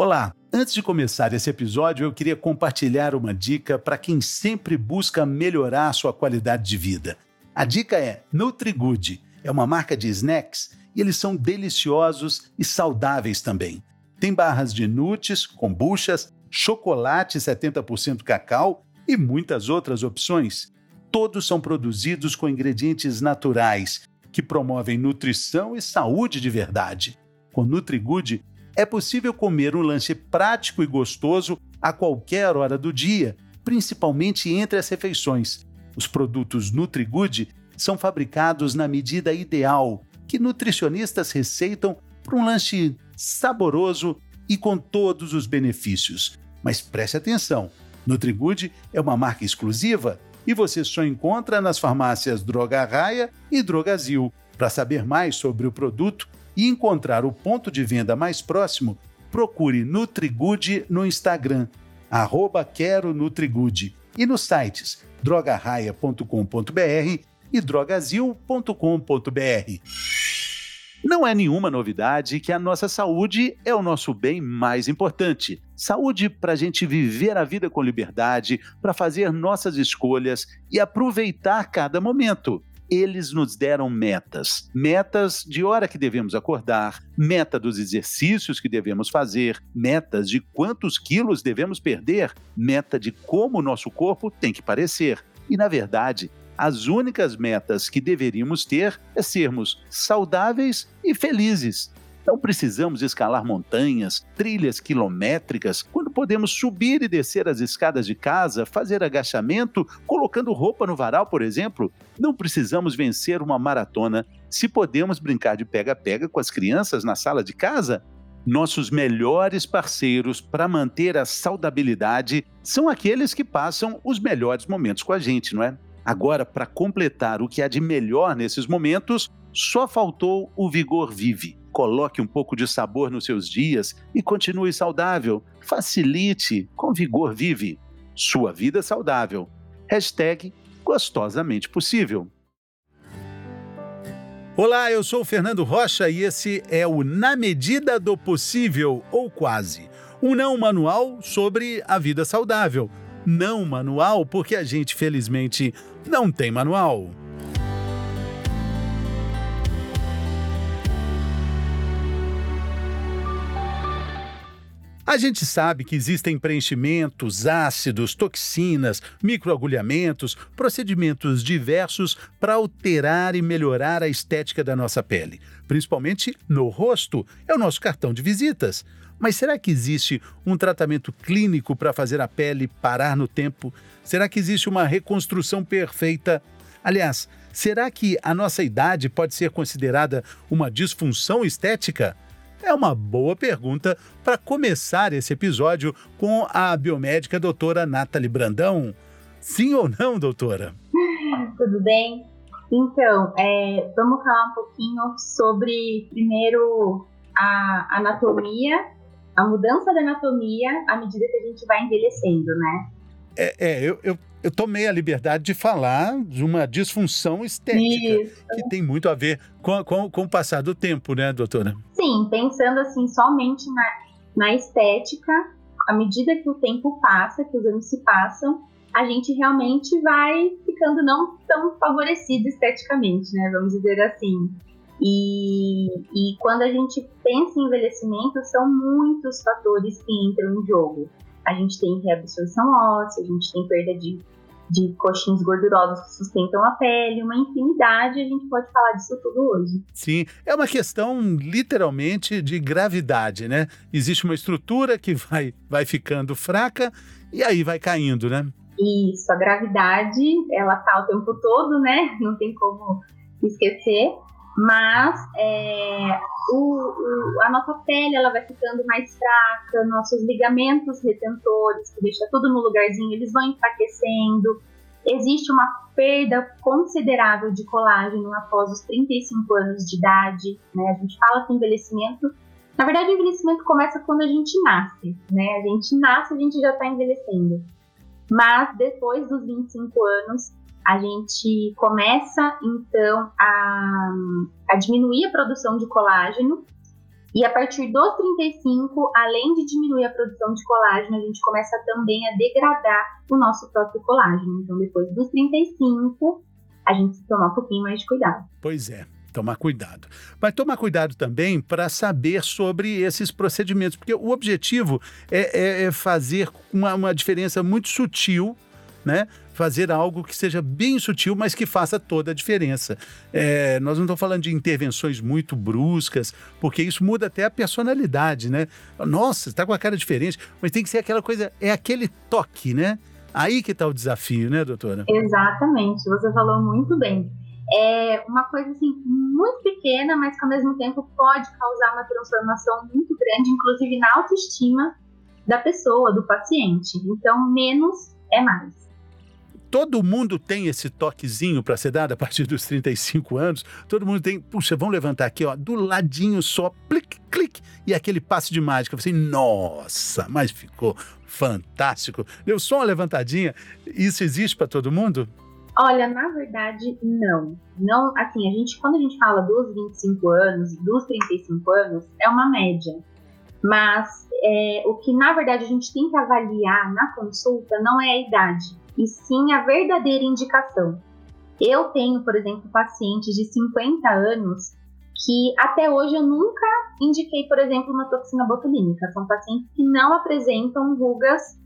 Olá! Antes de começar esse episódio, eu queria compartilhar uma dica para quem sempre busca melhorar sua qualidade de vida. A dica é NutriGood. É uma marca de snacks e eles são deliciosos e saudáveis também. Tem barras de nuts, kombuchas, chocolate 70% cacau e muitas outras opções. Todos são produzidos com ingredientes naturais que promovem nutrição e saúde de verdade. Com NutriGood, é possível comer um lanche prático e gostoso a qualquer hora do dia, principalmente entre as refeições. Os produtos NutriGood são fabricados na medida ideal que nutricionistas receitam para um lanche saboroso e com todos os benefícios. Mas preste atenção: NutriGood é uma marca exclusiva e você só encontra nas farmácias Droga Raia e Drogazil. Para saber mais sobre o produto, e encontrar o ponto de venda mais próximo, procure NutriGood no Instagram, arroba quero NutriGood, e nos sites drogarraia.com.br e drogazil.com.br. Não é nenhuma novidade que a nossa saúde é o nosso bem mais importante. Saúde para a gente viver a vida com liberdade, para fazer nossas escolhas e aproveitar cada momento eles nos deram metas. Metas de hora que devemos acordar, meta dos exercícios que devemos fazer, metas de quantos quilos devemos perder, meta de como o nosso corpo tem que parecer. E, na verdade, as únicas metas que deveríamos ter é sermos saudáveis e felizes. Não precisamos escalar montanhas, trilhas quilométricas, quando podemos subir e descer as escadas de casa, fazer agachamento, colocando roupa no varal, por exemplo. Não precisamos vencer uma maratona se podemos brincar de pega-pega com as crianças na sala de casa. Nossos melhores parceiros para manter a saudabilidade são aqueles que passam os melhores momentos com a gente, não é? Agora, para completar o que há de melhor nesses momentos, só faltou o Vigor Vive coloque um pouco de sabor nos seus dias e continue saudável. Facilite, com vigor vive. Sua vida saudável. Hashtag gostosamente possível. Olá, eu sou o Fernando Rocha e esse é o Na Medida do Possível, ou quase. Um não manual sobre a vida saudável. Não manual porque a gente, felizmente, não tem manual. A gente sabe que existem preenchimentos, ácidos, toxinas, microagulhamentos, procedimentos diversos para alterar e melhorar a estética da nossa pele. Principalmente no rosto, é o nosso cartão de visitas. Mas será que existe um tratamento clínico para fazer a pele parar no tempo? Será que existe uma reconstrução perfeita? Aliás, será que a nossa idade pode ser considerada uma disfunção estética? É uma boa pergunta para começar esse episódio com a biomédica doutora Nathalie Brandão. Sim ou não, doutora? Tudo bem? Então, é, vamos falar um pouquinho sobre, primeiro, a anatomia, a mudança da anatomia à medida que a gente vai envelhecendo, né? É, é eu, eu, eu tomei a liberdade de falar de uma disfunção estética, Isso. que tem muito a ver com, com, com o passar do tempo, né, doutora? Sim, pensando assim somente na, na estética, à medida que o tempo passa, que os anos se passam, a gente realmente vai ficando não tão favorecido esteticamente, né? Vamos dizer assim. E, e quando a gente pensa em envelhecimento, são muitos fatores que entram em jogo a gente tem reabsorção óssea, a gente tem perda de, de coxins gordurosos que sustentam a pele, uma infinidade, a gente pode falar disso tudo hoje. Sim, é uma questão literalmente de gravidade, né? Existe uma estrutura que vai, vai ficando fraca e aí vai caindo, né? Isso, a gravidade, ela tá o tempo todo, né? Não tem como esquecer mas é, o, o, a nossa pele ela vai ficando mais fraca, nossos ligamentos retentores, que deixa tudo no lugarzinho, eles vão enfraquecendo. Existe uma perda considerável de colágeno após os 35 anos de idade. Né? A gente fala que envelhecimento. Na verdade, o envelhecimento começa quando a gente nasce. Né? A gente nasce, a gente já está envelhecendo. Mas depois dos 25 anos, a gente começa então a, a diminuir a produção de colágeno E a partir dos 35, além de diminuir a produção de colágeno, a gente começa também a degradar o nosso próprio colágeno. Então, depois dos 35, a gente tomar um pouquinho mais de cuidado. Pois é tomar cuidado. Mas tomar cuidado também para saber sobre esses procedimentos, porque o objetivo é, é, é fazer uma, uma, diferença muito sutil, né? Fazer algo que seja bem sutil, mas que faça toda a diferença. É, nós não estamos falando de intervenções muito bruscas, porque isso muda até a personalidade, né? Nossa, está com a cara diferente, mas tem que ser aquela coisa, é aquele toque, né? Aí que está o desafio, né, doutora? Exatamente, você falou muito bem é uma coisa assim muito pequena, mas que ao mesmo tempo pode causar uma transformação muito grande, inclusive na autoestima da pessoa, do paciente. Então, menos é mais. Todo mundo tem esse toquezinho para ser dado a partir dos 35 anos. Todo mundo tem, puxa, vamos levantar aqui, ó, do ladinho só, clique, clique, e aquele passe de mágica. Você, nossa, mas ficou fantástico. Deu só uma levantadinha. Isso existe para todo mundo? Olha, na verdade, não. Não, assim, a gente, quando a gente fala dos 25 anos, dos 35 anos, é uma média. Mas é, o que na verdade a gente tem que avaliar na consulta não é a idade, e sim a verdadeira indicação. Eu tenho, por exemplo, pacientes de 50 anos que até hoje eu nunca indiquei, por exemplo, uma toxina botulínica. São pacientes que não apresentam rugas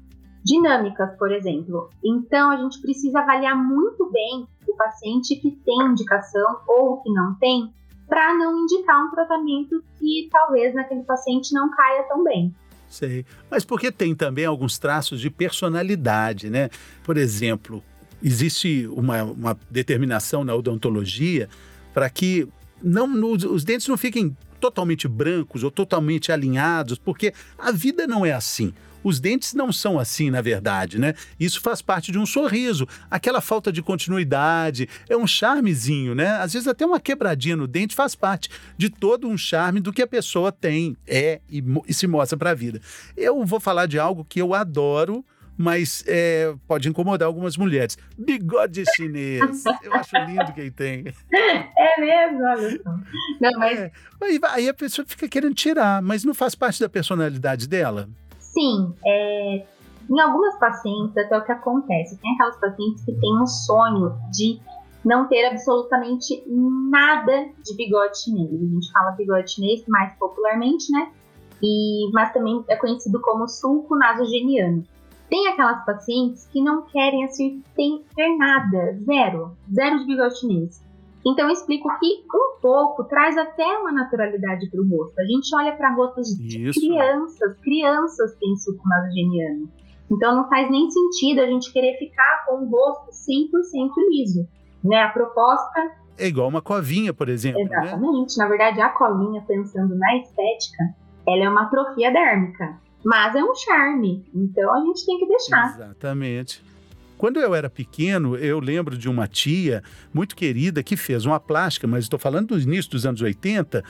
dinâmicas, por exemplo. Então, a gente precisa avaliar muito bem o paciente que tem indicação ou que não tem, para não indicar um tratamento que talvez naquele paciente não caia tão bem. Sei. Mas porque tem também alguns traços de personalidade, né? Por exemplo, existe uma, uma determinação na odontologia para que não, os dentes não fiquem totalmente brancos ou totalmente alinhados, porque a vida não é assim. Os dentes não são assim, na verdade, né? Isso faz parte de um sorriso. Aquela falta de continuidade é um charmezinho, né? Às vezes até uma quebradinha no dente faz parte de todo um charme do que a pessoa tem, é e, e se mostra para a vida. Eu vou falar de algo que eu adoro, mas é, pode incomodar algumas mulheres. Bigode chinês. Eu acho lindo quem tem. É mesmo, só. Não, mas... É, aí, aí a pessoa fica querendo tirar, mas não faz parte da personalidade dela. Sim, é, em algumas pacientes, até o que acontece, tem aquelas pacientes que têm um sonho de não ter absolutamente nada de bigode chinês. A gente fala bigode chinês mais popularmente, né? E, mas também é conhecido como sulco nasogeniano. Tem aquelas pacientes que não querem assim, ter nada, zero, zero de bigode chinês. Então eu explico que um pouco traz até uma naturalidade para o rosto. A gente olha para rostos de Isso. crianças, crianças têm suco nasogeniano. Então não faz nem sentido a gente querer ficar com o rosto 100% liso. Né? A proposta é igual uma covinha, por exemplo. Né? Exatamente. Né? Na verdade, a covinha, pensando na estética, ela é uma atrofia dérmica. Mas é um charme. Então a gente tem que deixar. Exatamente. Quando eu era pequeno, eu lembro de uma tia muito querida que fez uma plástica, mas estou falando do início dos anos 80,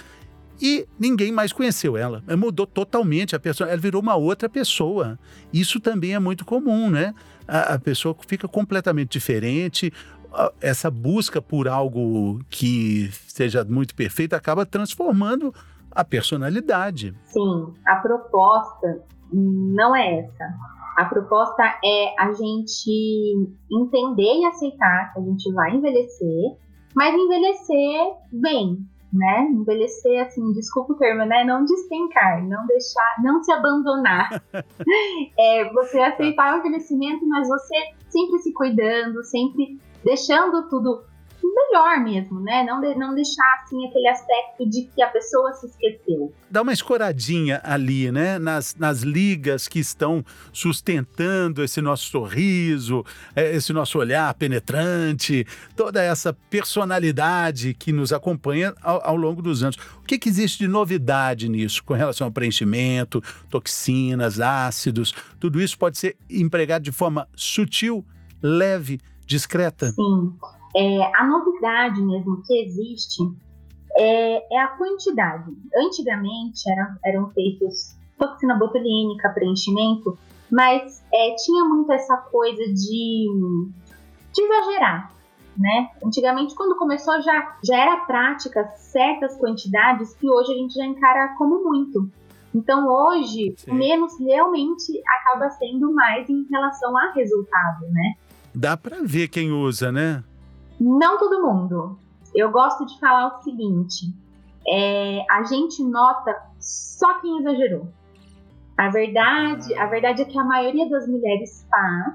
e ninguém mais conheceu ela. ela. Mudou totalmente a pessoa, ela virou uma outra pessoa. Isso também é muito comum, né? A, a pessoa fica completamente diferente. Essa busca por algo que seja muito perfeito acaba transformando a personalidade. Sim, a proposta não é essa. A proposta é a gente entender e aceitar que a gente vai envelhecer, mas envelhecer bem, né? Envelhecer assim, desculpa o termo, né? Não despencar, não deixar, não se abandonar. é, você aceitar o envelhecimento, mas você sempre se cuidando, sempre deixando tudo melhor mesmo, né? Não, de, não deixar assim aquele aspecto de que a pessoa se esqueceu. Dá uma escoradinha ali, né? Nas, nas ligas que estão sustentando esse nosso sorriso, é, esse nosso olhar penetrante, toda essa personalidade que nos acompanha ao, ao longo dos anos. O que, que existe de novidade nisso com relação ao preenchimento, toxinas, ácidos? Tudo isso pode ser empregado de forma sutil, leve, discreta? Sim. É, a novidade mesmo que existe é, é a quantidade. Antigamente eram, eram feitos toxina botulínica, preenchimento, mas é, tinha muito essa coisa de, de exagerar. né? Antigamente, quando começou, já, já era prática certas quantidades que hoje a gente já encara como muito. Então, hoje, Sim. menos realmente acaba sendo mais em relação a resultado, né? Dá para ver quem usa, né? Não todo mundo. Eu gosto de falar o seguinte: é, a gente nota só quem exagerou. A verdade, a verdade é que a maioria das mulheres faz,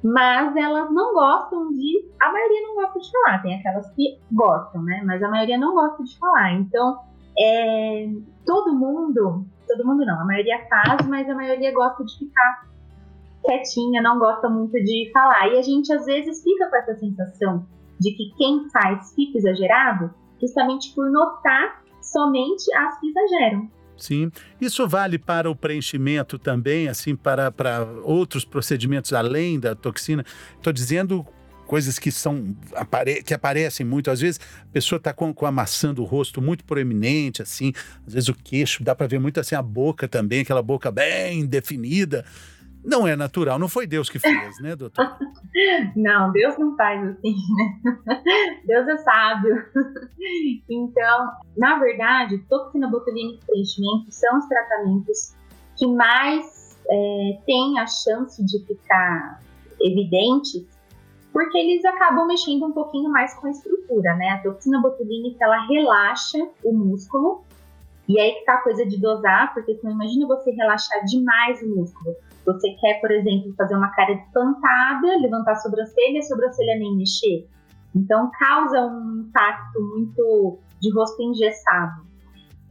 mas elas não gostam de. A maioria não gosta de falar, tem aquelas que gostam, né? Mas a maioria não gosta de falar. Então, é, todo mundo, todo mundo não, a maioria faz, mas a maioria gosta de ficar quietinha, não gosta muito de falar. E a gente às vezes fica com essa sensação de que quem faz fica exagerado, justamente por notar somente as que exageram. Sim. Isso vale para o preenchimento também, assim, para, para outros procedimentos além da toxina? Estou dizendo coisas que são que aparecem muito. Às vezes a pessoa está com, com a maçã do rosto muito proeminente, assim, às vezes o queixo, dá para ver muito assim a boca também, aquela boca bem definida. Não é natural, não foi Deus que fez, né, doutor? não, Deus não faz assim, né? Deus é sábio. Então, na verdade, toxina botulínica e preenchimento são os tratamentos que mais é, têm a chance de ficar evidentes, porque eles acabam mexendo um pouquinho mais com a estrutura, né? A toxina botulínica, ela relaxa o músculo, e aí que tá a coisa de dosar, porque senão imagina você relaxar demais o músculo você quer, por exemplo, fazer uma cara espantada, levantar a sobrancelha, a sobrancelha nem mexer. Então, causa um impacto muito de rosto engessado.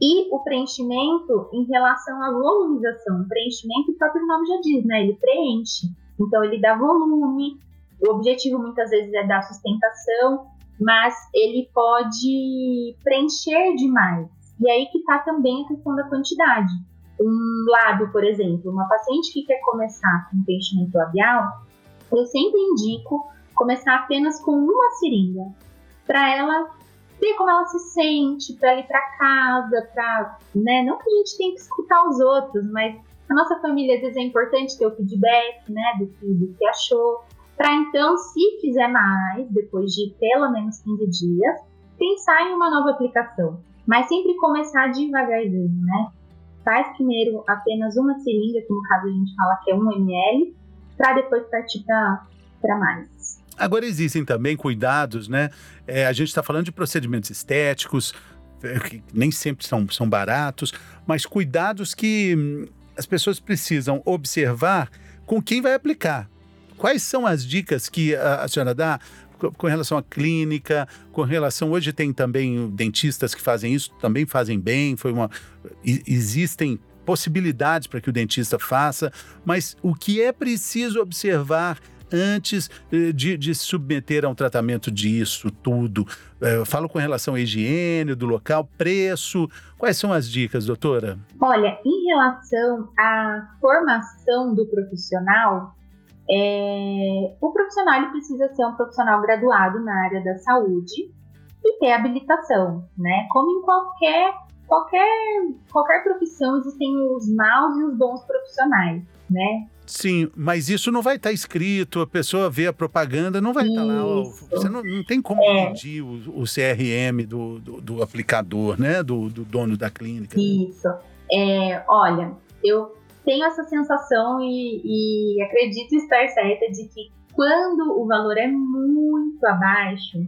E o preenchimento em relação à volumização. O preenchimento, o próprio nome já diz, né? Ele preenche. Então, ele dá volume. O objetivo muitas vezes é dar sustentação, mas ele pode preencher demais. E aí que está também a questão da quantidade um lábio, por exemplo, uma paciente que quer começar com preenchimento labial, eu sempre indico começar apenas com uma seringa, para ela ver como ela se sente, para ir para casa, para, né, não que a gente tenha que escutar os outros, mas a nossa família às vezes é importante ter o feedback, né, do que, do que achou, para então, se fizer mais, depois de pelo menos 15 dias, pensar em uma nova aplicação, mas sempre começar devagarzinho, né? Faz primeiro apenas uma seringa, que no caso a gente fala que é 1 ml, para depois partir para mais. Agora existem também cuidados, né? É, a gente está falando de procedimentos estéticos, é, que nem sempre são, são baratos, mas cuidados que hum, as pessoas precisam observar com quem vai aplicar. Quais são as dicas que a, a senhora dá com relação à clínica, com relação. Hoje tem também dentistas que fazem isso, também fazem bem. Foi uma. Existem possibilidades para que o dentista faça, mas o que é preciso observar antes eh, de, de submeter a um tratamento disso tudo? Eh, eu falo com relação à higiene do local, preço. Quais são as dicas, doutora? Olha, em relação à formação do profissional, é, o profissional ele precisa ser um profissional graduado na área da saúde e ter habilitação, né? Como em qualquer qualquer qualquer profissão existem os maus e os bons profissionais, né? Sim, mas isso não vai estar tá escrito, a pessoa vê a propaganda, não vai estar tá lá. Você não, não tem como é. pedir o, o CRM do, do, do, aplicador, né? Do, do dono da clínica. Isso. É, olha, eu tenho essa sensação e, e acredito estar certa de que quando o valor é muito abaixo,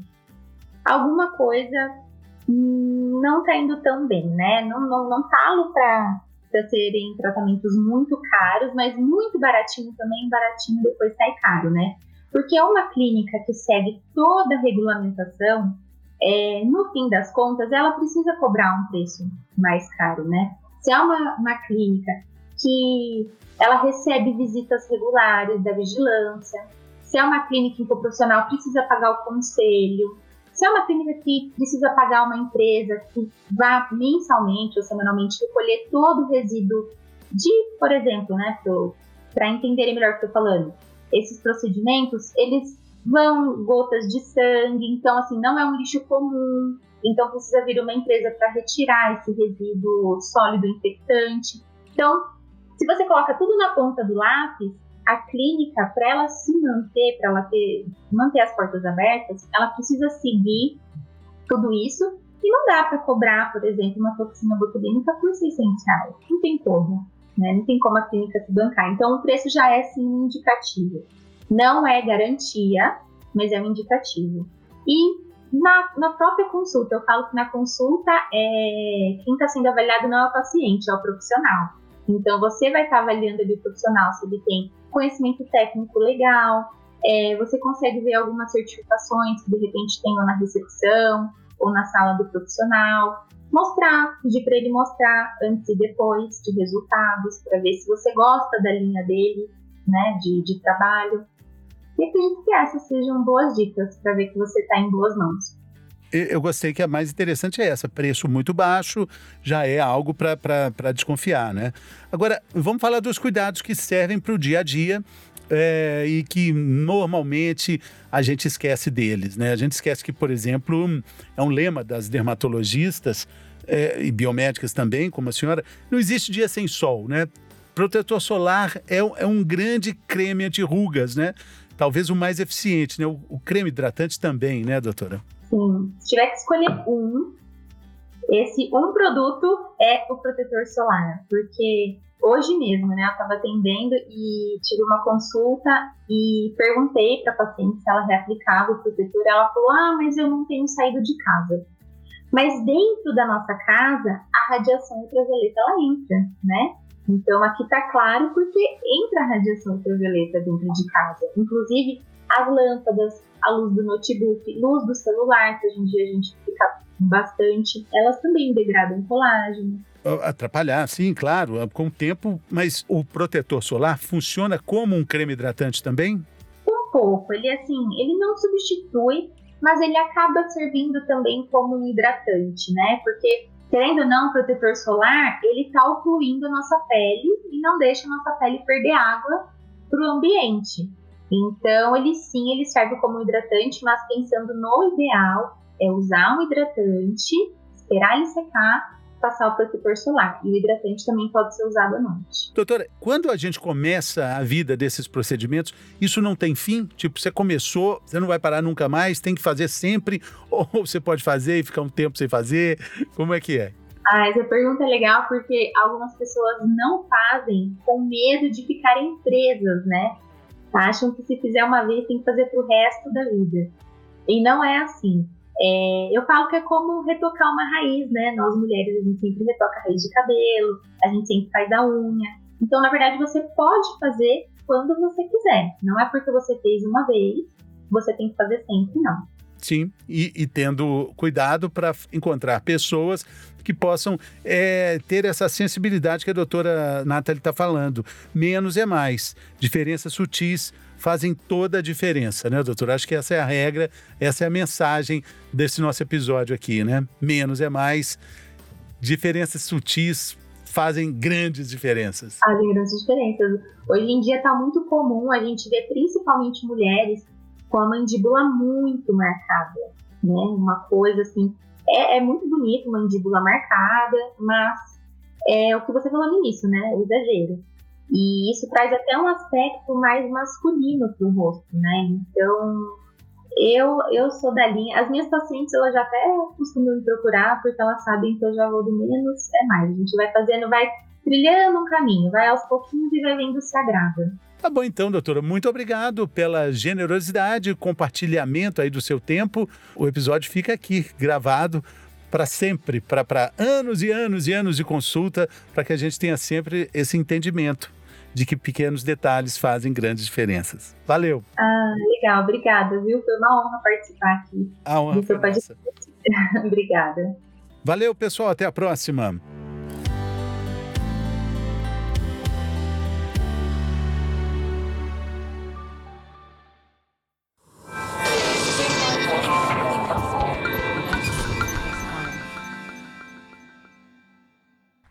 alguma coisa não está indo tão bem, né? Não, não, não falo para serem tratamentos muito caros, mas muito baratinho também, baratinho depois sai caro, né? Porque é uma clínica que segue toda a regulamentação, é, no fim das contas, ela precisa cobrar um preço mais caro, né? Se é uma, uma clínica que ela recebe visitas regulares da vigilância. Se é uma clínica em que o profissional precisa pagar o conselho, se é uma clínica que precisa pagar uma empresa que vá mensalmente ou semanalmente recolher todo o resíduo de, por exemplo, né, para entenderem melhor o que estou falando, esses procedimentos, eles vão gotas de sangue, então assim, não é um lixo comum, então precisa vir uma empresa para retirar esse resíduo sólido infectante. Então, se você coloca tudo na ponta do lápis, a clínica, para ela se manter, para ela ter, manter as portas abertas, ela precisa seguir tudo isso. E não dá para cobrar, por exemplo, uma toxina botulínica por 600 reais. Não tem como. Né? Não tem como a clínica se bancar. Então, o preço já é sim indicativo. Não é garantia, mas é um indicativo. E na, na própria consulta, eu falo que na consulta é, quem está sendo avaliado não é o paciente, é o profissional. Então, você vai estar avaliando ali o profissional se ele tem conhecimento técnico legal, é, você consegue ver algumas certificações que de repente tem na recepção ou na sala do profissional. Mostrar, pedir para ele mostrar antes e depois de resultados, para ver se você gosta da linha dele, né, de, de trabalho. E acredito que essas sejam boas dicas para ver que você está em boas mãos. Eu gostei que a mais interessante é essa, preço muito baixo já é algo para desconfiar, né? Agora, vamos falar dos cuidados que servem para o dia a dia é, e que normalmente a gente esquece deles, né? A gente esquece que, por exemplo, é um lema das dermatologistas é, e biomédicas também, como a senhora, não existe dia sem sol, né? Protetor solar é, é um grande creme anti-rugas, né? talvez o mais eficiente, né? O, o, creme hidratante também, né, doutora? Sim. Se tiver que escolher um, esse um produto é o protetor solar, porque hoje mesmo, né, eu estava atendendo e tive uma consulta e perguntei para a paciente se ela reaplicava o protetor. Ela falou: Ah, mas eu não tenho saído de casa. Mas dentro da nossa casa, a radiação ultravioleta ela entra, né? Então aqui está claro porque entra a radiação ultravioleta dentro de casa. Inclusive as lâmpadas, a luz do notebook, luz do celular, que hoje em dia a gente fica bastante, elas também degradam colágeno. Atrapalhar, sim, claro, com o tempo, mas o protetor solar funciona como um creme hidratante também? Um pouco, ele assim, ele não substitui, mas ele acaba servindo também como um hidratante, né? Porque querendo ou não, o protetor solar, ele está ocluindo a nossa pele e não deixa a nossa pele perder água para o ambiente. Então, ele sim, ele serve como hidratante, mas pensando no ideal, é usar um hidratante, esperar ele secar passar o protetor solar. E o hidratante também pode ser usado à noite. Doutora, quando a gente começa a vida desses procedimentos, isso não tem fim? Tipo, você começou, você não vai parar nunca mais, tem que fazer sempre? Ou você pode fazer e ficar um tempo sem fazer? Como é que é? Ah, essa pergunta é legal porque algumas pessoas não fazem com medo de ficarem presas, né? Acham que se fizer uma vez tem que fazer pro resto da vida. E não é assim. É, eu falo que é como retocar uma raiz, né? Nós mulheres, a gente sempre retoca a raiz de cabelo, a gente sempre faz a unha. Então, na verdade, você pode fazer quando você quiser. Não é porque você fez uma vez, você tem que fazer sempre, não. Sim, e, e tendo cuidado para encontrar pessoas que possam é, ter essa sensibilidade que a doutora Nathalie está falando. Menos é mais. Diferenças sutis fazem toda a diferença, né, doutor? Acho que essa é a regra, essa é a mensagem desse nosso episódio aqui, né? Menos é mais. Diferenças sutis fazem grandes diferenças. Fazem grandes diferenças. Hoje em dia está muito comum a gente ver principalmente mulheres com a mandíbula muito marcada, né? Uma coisa assim, é, é muito bonito mandíbula marcada, mas é o que você falou no início, né? O exagero. E isso traz até um aspecto mais masculino para o rosto, né? Então, eu, eu sou da linha. As minhas pacientes, elas já até costumam me procurar, porque elas sabem que eu já vou do menos é mais. A gente vai fazendo, vai trilhando um caminho, vai aos pouquinhos e vai vendo se agrada. Tá bom então, doutora. Muito obrigado pela generosidade, compartilhamento aí do seu tempo. O episódio fica aqui gravado para sempre, para anos e anos e anos de consulta, para que a gente tenha sempre esse entendimento de que pequenos detalhes fazem grandes diferenças. Valeu! Ah, legal, obrigada, viu? Foi uma honra participar aqui. A honra foi obrigada. Valeu, pessoal, até a próxima!